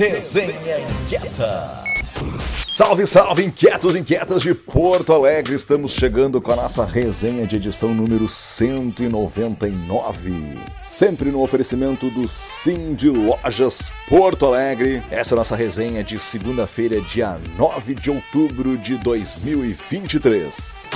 Resenha Inquieta. Salve, salve, inquietos, inquietas de Porto Alegre! Estamos chegando com a nossa resenha de edição número 199. Sempre no oferecimento do Sim de Lojas Porto Alegre. Essa é a nossa resenha de segunda-feira, dia 9 de outubro de 2023.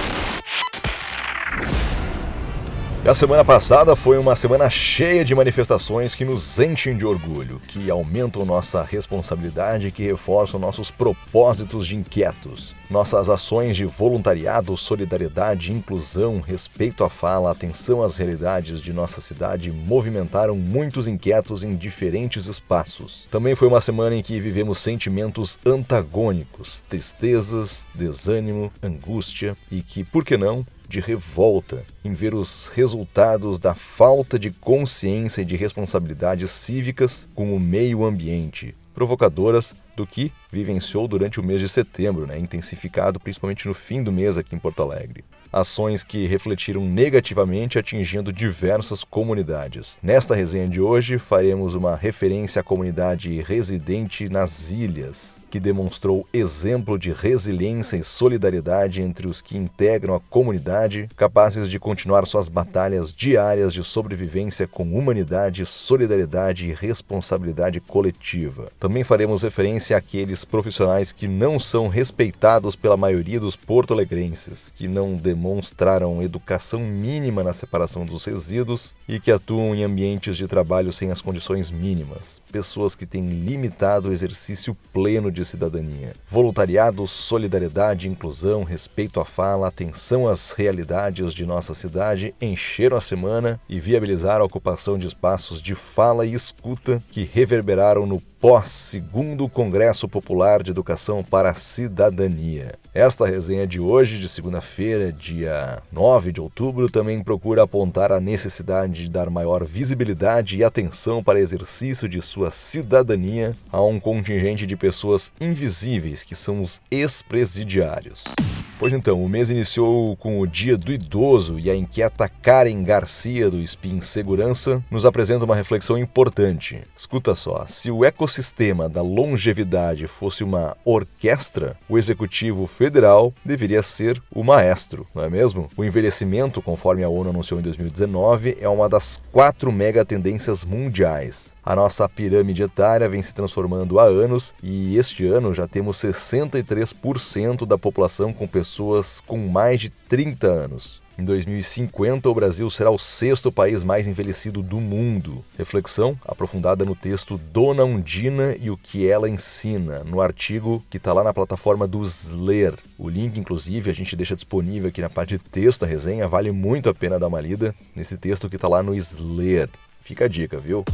E a semana passada foi uma semana cheia de manifestações que nos enchem de orgulho, que aumentam nossa responsabilidade e que reforçam nossos propósitos de inquietos. Nossas ações de voluntariado, solidariedade, inclusão, respeito à fala, atenção às realidades de nossa cidade movimentaram muitos inquietos em diferentes espaços. Também foi uma semana em que vivemos sentimentos antagônicos, tristezas, desânimo, angústia e que, por que não, de revolta em ver os resultados da falta de consciência e de responsabilidades cívicas com o meio ambiente, provocadoras do que vivenciou durante o mês de setembro, né, intensificado principalmente no fim do mês aqui em Porto Alegre ações que refletiram negativamente atingindo diversas comunidades. Nesta resenha de hoje, faremos uma referência à comunidade residente nas ilhas, que demonstrou exemplo de resiliência e solidariedade entre os que integram a comunidade, capazes de continuar suas batalhas diárias de sobrevivência com humanidade, solidariedade e responsabilidade coletiva. Também faremos referência àqueles profissionais que não são respeitados pela maioria dos porto-alegrenses, que não demonstram demonstraram educação mínima na separação dos resíduos e que atuam em ambientes de trabalho sem as condições mínimas, pessoas que têm limitado o exercício pleno de cidadania. Voluntariado, solidariedade, inclusão, respeito à fala, atenção às realidades de nossa cidade encheram a semana e viabilizaram a ocupação de espaços de fala e escuta que reverberaram no pós-segundo Congresso Popular de Educação para a Cidadania. Esta resenha de hoje, de segunda-feira, dia 9 de outubro, também procura apontar a necessidade de dar maior visibilidade e atenção para exercício de sua cidadania a um contingente de pessoas invisíveis que são os ex-presidiários. Pois então, o mês iniciou com o Dia do Idoso e a inquieta Karen Garcia do Spin Segurança nos apresenta uma reflexão importante. Escuta só, se o ecossistema da longevidade fosse uma orquestra, o executivo federal deveria ser o maestro, não é mesmo? O envelhecimento, conforme a ONU anunciou em 2019, é uma das quatro mega tendências mundiais. A nossa pirâmide etária vem se transformando há anos e este ano já temos 63% da população com pessoas com mais de 30 anos. Em 2050, o Brasil será o sexto país mais envelhecido do mundo. Reflexão aprofundada no texto Dona Undina e o que ela ensina, no artigo que está lá na plataforma do Sler. O link, inclusive, a gente deixa disponível aqui na parte de texto da resenha, vale muito a pena dar uma lida nesse texto que está lá no Sler. Fica a dica, viu?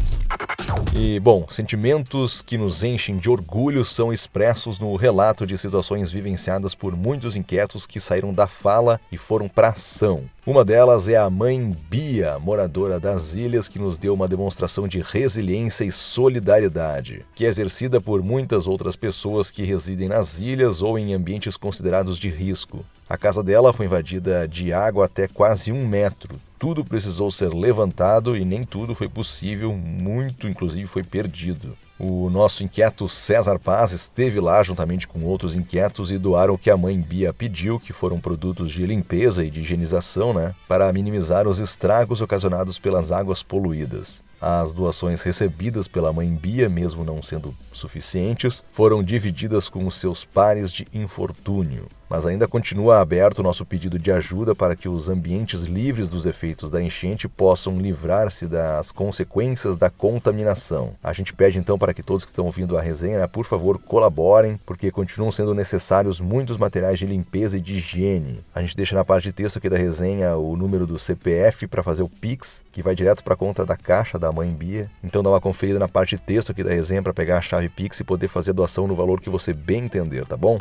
E, bom, sentimentos que nos enchem de orgulho são expressos no relato de situações vivenciadas por muitos inquietos que saíram da fala e foram para ação. Uma delas é a mãe Bia, moradora das ilhas, que nos deu uma demonstração de resiliência e solidariedade, que é exercida por muitas outras pessoas que residem nas ilhas ou em ambientes considerados de risco. A casa dela foi invadida de água até quase um metro, tudo precisou ser levantado e nem tudo foi possível, muito inclusive foi perdido. O nosso inquieto César Paz esteve lá juntamente com outros inquietos e doaram o que a mãe Bia pediu, que foram produtos de limpeza e de higienização, né, para minimizar os estragos ocasionados pelas águas poluídas. As doações recebidas pela mãe Bia, mesmo não sendo suficientes, foram divididas com os seus pares de infortúnio mas ainda continua aberto o nosso pedido de ajuda para que os ambientes livres dos efeitos da enchente possam livrar-se das consequências da contaminação. A gente pede então para que todos que estão ouvindo a resenha, por favor, colaborem, porque continuam sendo necessários muitos materiais de limpeza e de higiene. A gente deixa na parte de texto aqui da resenha o número do CPF para fazer o Pix, que vai direto para a conta da caixa da mãe Bia. Então dá uma conferida na parte de texto aqui da resenha para pegar a chave Pix e poder fazer a doação no valor que você bem entender, tá bom?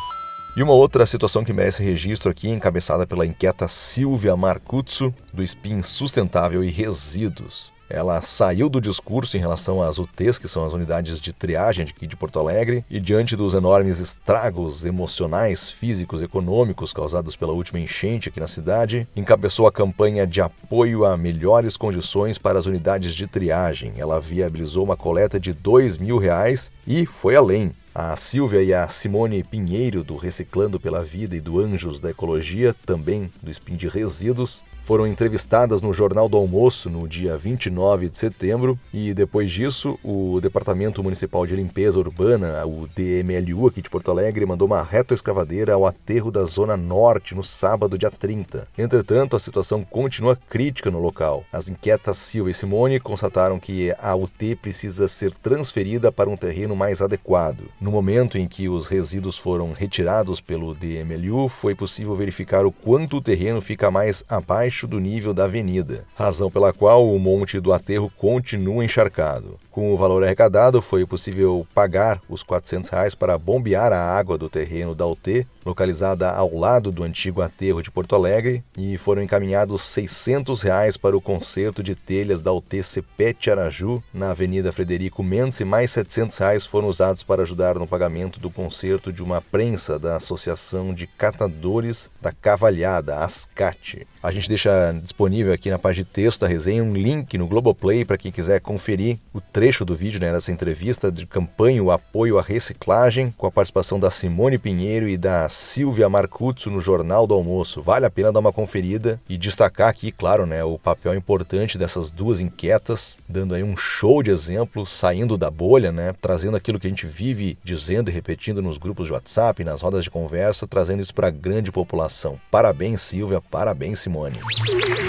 E uma outra situação que merece registro aqui, encabeçada pela inquieta Silvia Marcuzzo, do Spin Sustentável e Resíduos. Ela saiu do discurso em relação às UTs, que são as unidades de triagem aqui de Porto Alegre, e diante dos enormes estragos emocionais, físicos, econômicos causados pela última enchente aqui na cidade, encabeçou a campanha de apoio a melhores condições para as unidades de triagem. Ela viabilizou uma coleta de dois mil reais e foi além. A Silvia e a Simone Pinheiro, do Reciclando pela Vida e do Anjos da Ecologia, também do Spin de Resíduos, foram entrevistadas no Jornal do Almoço no dia 29 de setembro e depois disso o Departamento Municipal de Limpeza Urbana, o DMLU aqui de Porto Alegre, mandou uma retroescavadeira ao aterro da Zona Norte no sábado, dia 30. Entretanto, a situação continua crítica no local. As inquietas Silva e Simone constataram que a UT precisa ser transferida para um terreno mais adequado. No momento em que os resíduos foram retirados pelo DMLU, foi possível verificar o quanto o terreno fica mais abaixo do nível da avenida, razão pela qual o monte do aterro continua encharcado. Com o valor arrecadado, foi possível pagar os 400 reais para bombear a água do terreno da UT, localizada ao lado do antigo aterro de Porto Alegre, e foram encaminhados 600 reais para o conserto de telhas da UT Cepete Araju, na Avenida Frederico Mendes, e mais 700 reais foram usados para ajudar no pagamento do conserto de uma prensa da Associação de Catadores da Cavalhada, ASCAT. A gente deixa disponível aqui na página de texto da resenha um link no Globoplay para quem quiser conferir o trecho do vídeo né, dessa entrevista de campanha o apoio à reciclagem, com a participação da Simone Pinheiro e da Silvia Marcuzzo no Jornal do Almoço. Vale a pena dar uma conferida e destacar aqui, claro, né, o papel importante dessas duas inquietas, dando aí um show de exemplo, saindo da bolha, né, trazendo aquilo que a gente vive dizendo e repetindo nos grupos de WhatsApp, nas rodas de conversa, trazendo isso para a grande população. Parabéns, Silvia, parabéns, Simone.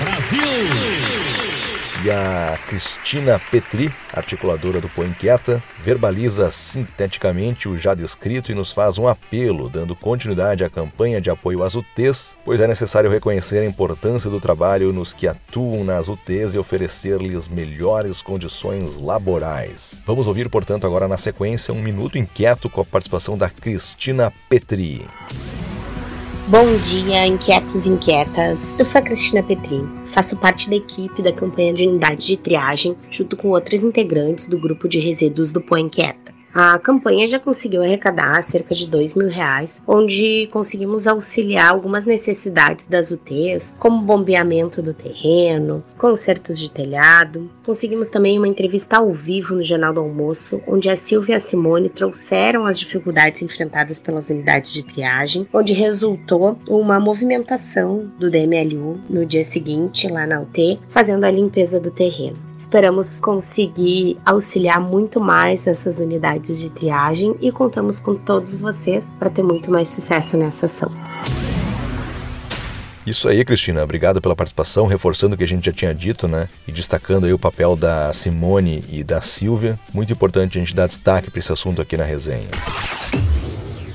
Brasil! E a Cristina Petri, articuladora do Põe Inquieta, verbaliza sinteticamente o já descrito e nos faz um apelo, dando continuidade à campanha de apoio às UTs, pois é necessário reconhecer a importância do trabalho nos que atuam nas UTs e oferecer-lhes melhores condições laborais. Vamos ouvir, portanto, agora na sequência um minuto inquieto com a participação da Cristina Petri. Bom dia, inquietos e inquietas. Eu sou a Cristina Petrin, faço parte da equipe da campanha de unidade de triagem, junto com outros integrantes do grupo de resíduos do Põe Inquieta. A campanha já conseguiu arrecadar cerca de dois mil reais, onde conseguimos auxiliar algumas necessidades das UTs, como bombeamento do terreno, consertos de telhado. Conseguimos também uma entrevista ao vivo no Jornal do Almoço, onde a Silvia e a Simone trouxeram as dificuldades enfrentadas pelas unidades de triagem, onde resultou uma movimentação do DMLU no dia seguinte lá na UT, fazendo a limpeza do terreno. Esperamos conseguir auxiliar muito mais essas unidades de triagem e contamos com todos vocês para ter muito mais sucesso nessa ação. Isso aí, Cristina. Obrigado pela participação, reforçando o que a gente já tinha dito, né? E destacando aí o papel da Simone e da Silvia. Muito importante a gente dar destaque para esse assunto aqui na resenha.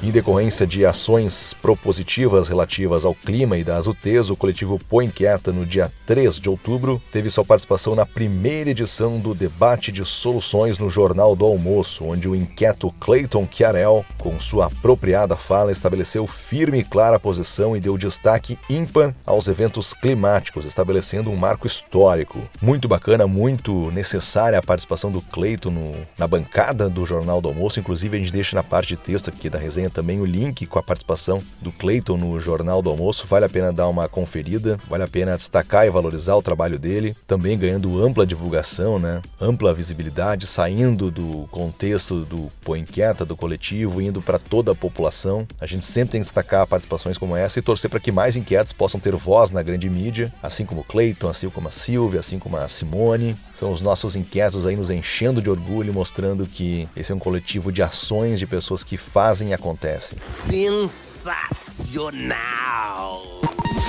Em decorrência de ações propositivas relativas ao clima e das UTs, o coletivo Põe Quieta, no dia 3 de outubro, teve sua participação na primeira edição do debate de soluções no Jornal do Almoço, onde o inquieto Clayton Chiarel, com sua apropriada fala, estabeleceu firme e clara posição e deu destaque ímpar aos eventos climáticos, estabelecendo um marco histórico. Muito bacana, muito necessária a participação do Clayton no, na bancada do Jornal do Almoço, inclusive a gente deixa na parte de texto aqui da resenha também o link com a participação do Clayton no Jornal do Almoço. Vale a pena dar uma conferida, vale a pena destacar e valorizar o trabalho dele, também ganhando ampla divulgação, né? ampla visibilidade, saindo do contexto do Põe Inquieta, do coletivo, indo para toda a população. A gente sempre tem que destacar participações como essa e torcer para que mais inquietos possam ter voz na grande mídia, assim como o Clayton, assim como a Silvia, assim como a Simone. São os nossos inquietos aí nos enchendo de orgulho, mostrando que esse é um coletivo de ações de pessoas que fazem e acontecem acontece. Sensacional!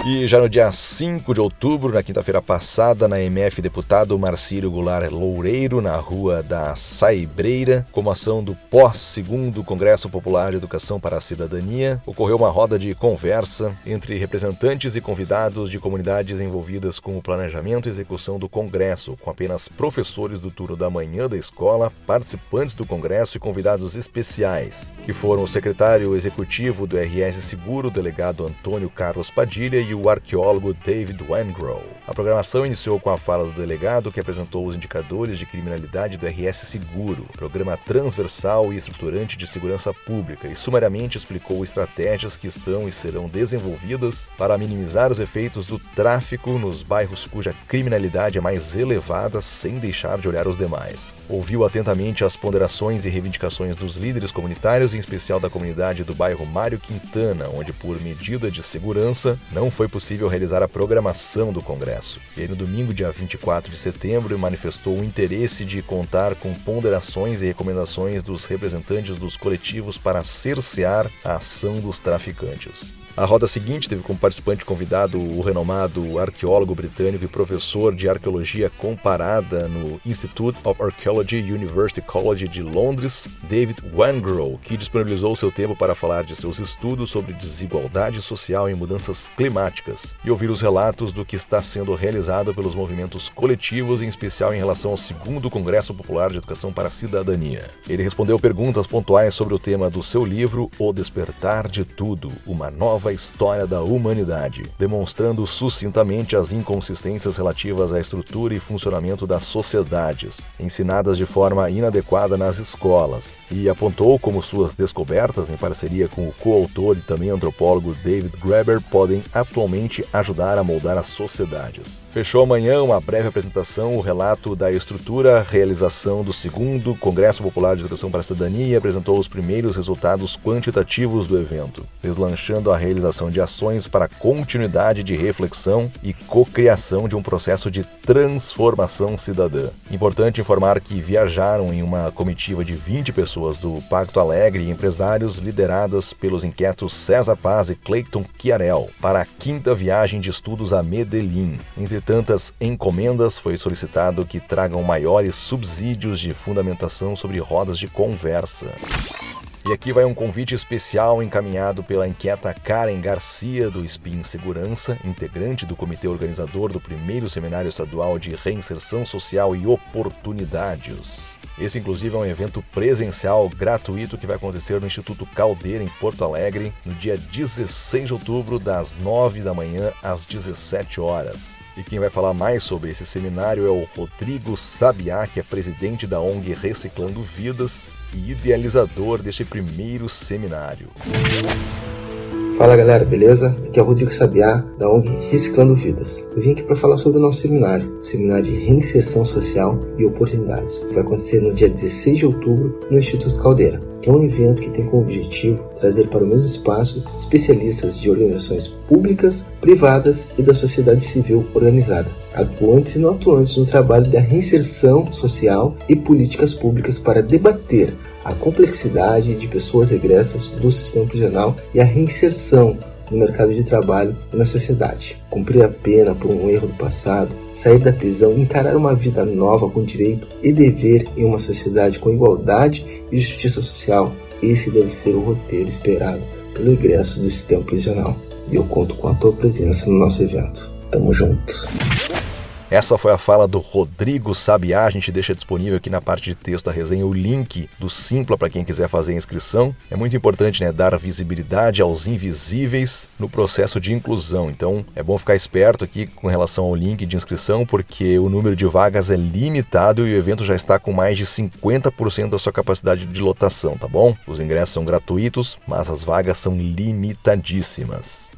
E já no dia 5 de outubro, na quinta-feira passada, na MF, deputado Marcílio Goulart Loureiro, na rua da Saibreira, como ação do pós-segundo Congresso Popular de Educação para a Cidadania, ocorreu uma roda de conversa entre representantes e convidados de comunidades envolvidas com o planejamento e execução do Congresso, com apenas professores do turno da manhã da escola, participantes do Congresso e convidados especiais, que foram o secretário executivo do RS Seguro, o delegado Antônio Carlos Padilha e o arqueólogo David Wengrow. A programação iniciou com a fala do delegado, que apresentou os indicadores de criminalidade do RS Seguro, programa transversal e estruturante de segurança pública, e sumariamente explicou estratégias que estão e serão desenvolvidas para minimizar os efeitos do tráfico nos bairros cuja criminalidade é mais elevada, sem deixar de olhar os demais. Ouviu atentamente as ponderações e reivindicações dos líderes comunitários, em especial da comunidade do bairro Mário Quintana, onde, por medida de segurança, não foi possível realizar a programação do Congresso. E no domingo, dia 24 de setembro, manifestou o interesse de contar com ponderações e recomendações dos representantes dos coletivos para cercear a ação dos traficantes. A roda seguinte teve como participante convidado o renomado arqueólogo britânico e professor de arqueologia comparada no Institute of Archaeology University College de Londres, David Wangrow, que disponibilizou seu tempo para falar de seus estudos sobre desigualdade social e mudanças climáticas e ouvir os relatos do que está sendo realizado pelos movimentos coletivos, em especial em relação ao segundo Congresso Popular de Educação para a Cidadania. Ele respondeu perguntas pontuais sobre o tema do seu livro O Despertar de Tudo, uma nova nova história da humanidade, demonstrando sucintamente as inconsistências relativas à estrutura e funcionamento das sociedades, ensinadas de forma inadequada nas escolas, e apontou como suas descobertas, em parceria com o coautor e também antropólogo David Graeber, podem atualmente ajudar a moldar as sociedades. Fechou amanhã uma breve apresentação o relato da estrutura, realização do segundo Congresso Popular de Educação para a Cidadania e apresentou os primeiros resultados quantitativos do evento, deslanchando a realização realização de ações para continuidade de reflexão e cocriação de um processo de transformação cidadã. Importante informar que viajaram em uma comitiva de 20 pessoas do Pacto Alegre e empresários lideradas pelos inquietos César Paz e Clayton Chiarel para a quinta viagem de estudos a Medellín. Entre tantas encomendas, foi solicitado que tragam maiores subsídios de fundamentação sobre rodas de conversa. E aqui vai um convite especial encaminhado pela inquieta Karen Garcia do SPIN Segurança, integrante do comitê organizador do primeiro Seminário Estadual de Reinserção Social e Oportunidades. Esse, inclusive, é um evento presencial gratuito que vai acontecer no Instituto Caldeira, em Porto Alegre, no dia 16 de outubro, das 9 da manhã às 17 horas. E quem vai falar mais sobre esse seminário é o Rodrigo Sabiá, que é presidente da ONG Reciclando Vidas e idealizador deste primeiro seminário. Fala galera, beleza? Aqui é o Rodrigo Sabiá, da ONG Reciclando Vidas. Eu vim aqui para falar sobre o nosso seminário, o Seminário de Reinserção Social e Oportunidades, que vai acontecer no dia 16 de outubro no Instituto Caldeira, é um evento que tem como objetivo trazer para o mesmo espaço especialistas de organizações públicas, privadas e da sociedade civil organizada, atuantes e não atuantes no trabalho da reinserção social e políticas públicas para debater a complexidade de pessoas regressas do sistema prisional e a reinserção no mercado de trabalho e na sociedade. Cumprir a pena por um erro do passado, sair da prisão e encarar uma vida nova com direito e dever em uma sociedade com igualdade e justiça social. Esse deve ser o roteiro esperado pelo egresso do sistema prisional. E eu conto com a tua presença no nosso evento. Tamo junto! Essa foi a fala do Rodrigo Sabiá. A gente deixa disponível aqui na parte de texto da resenha o link do Simpla para quem quiser fazer a inscrição. É muito importante né, dar visibilidade aos invisíveis no processo de inclusão. Então é bom ficar esperto aqui com relação ao link de inscrição, porque o número de vagas é limitado e o evento já está com mais de 50% da sua capacidade de lotação, tá bom? Os ingressos são gratuitos, mas as vagas são limitadíssimas.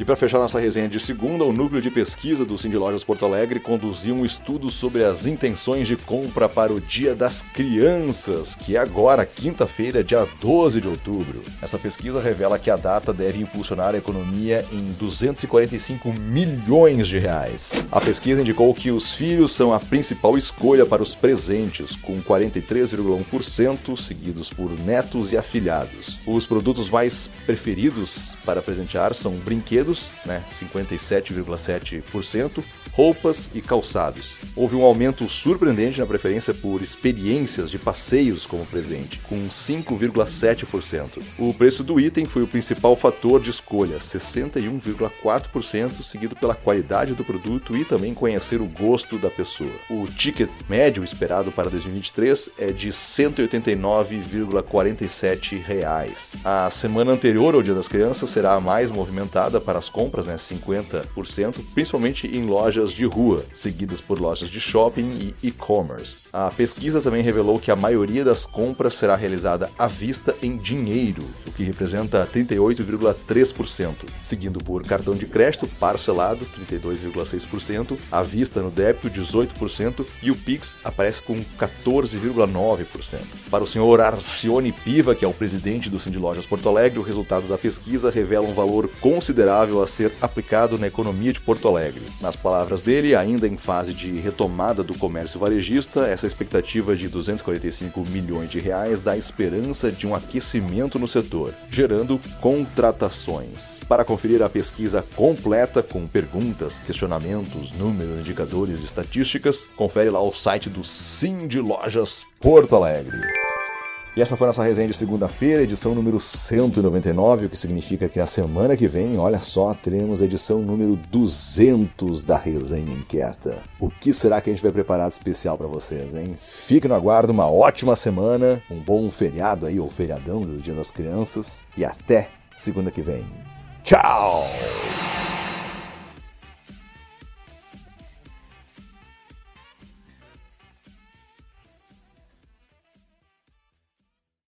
E para fechar nossa resenha de segunda, o núcleo de pesquisa do Cindy Lojas Porto Alegre conduziu um estudo sobre as intenções de compra para o Dia das Crianças, que é agora, quinta-feira, dia 12 de outubro. Essa pesquisa revela que a data deve impulsionar a economia em 245 milhões de reais. A pesquisa indicou que os filhos são a principal escolha para os presentes, com 43,1%, seguidos por netos e afilhados. Os produtos mais preferidos para presentear são brinquedos brinquedos, né, 57,7%, roupas e calçados. Houve um aumento surpreendente na preferência por experiências de passeios como presente, com 5,7%. O preço do item foi o principal fator de escolha, 61,4%, seguido pela qualidade do produto e também conhecer o gosto da pessoa. O ticket médio esperado para 2023 é de 189,47 reais. A semana anterior ao Dia das Crianças será a mais movimentada para as compras, né, 50%, principalmente em lojas lojas de rua, seguidas por lojas de shopping e e-commerce. A pesquisa também revelou que a maioria das compras será realizada à vista em dinheiro, o que representa 38,3%, seguindo por cartão de crédito parcelado, 32,6%, à vista no débito, 18%, e o Pix aparece com 14,9%. Para o senhor Arcione Piva, que é o presidente do Cindy Lojas Porto Alegre, o resultado da pesquisa revela um valor considerável a ser aplicado na economia de Porto Alegre. Nas palavras palavras dele, ainda em fase de retomada do comércio varejista, essa expectativa de 245 milhões de reais dá esperança de um aquecimento no setor, gerando contratações. Para conferir a pesquisa completa com perguntas, questionamentos, números, indicadores e estatísticas, confere lá o site do Sim de Lojas Porto Alegre. E essa foi a nossa resenha de segunda-feira, edição número 199, o que significa que na semana que vem, olha só, teremos a edição número 200 da Resenha Inquieta. O que será que a gente vai preparar de especial para vocês, hein? Fique no aguardo, uma ótima semana, um bom feriado aí, ou feriadão do Dia das Crianças, e até segunda que vem. Tchau!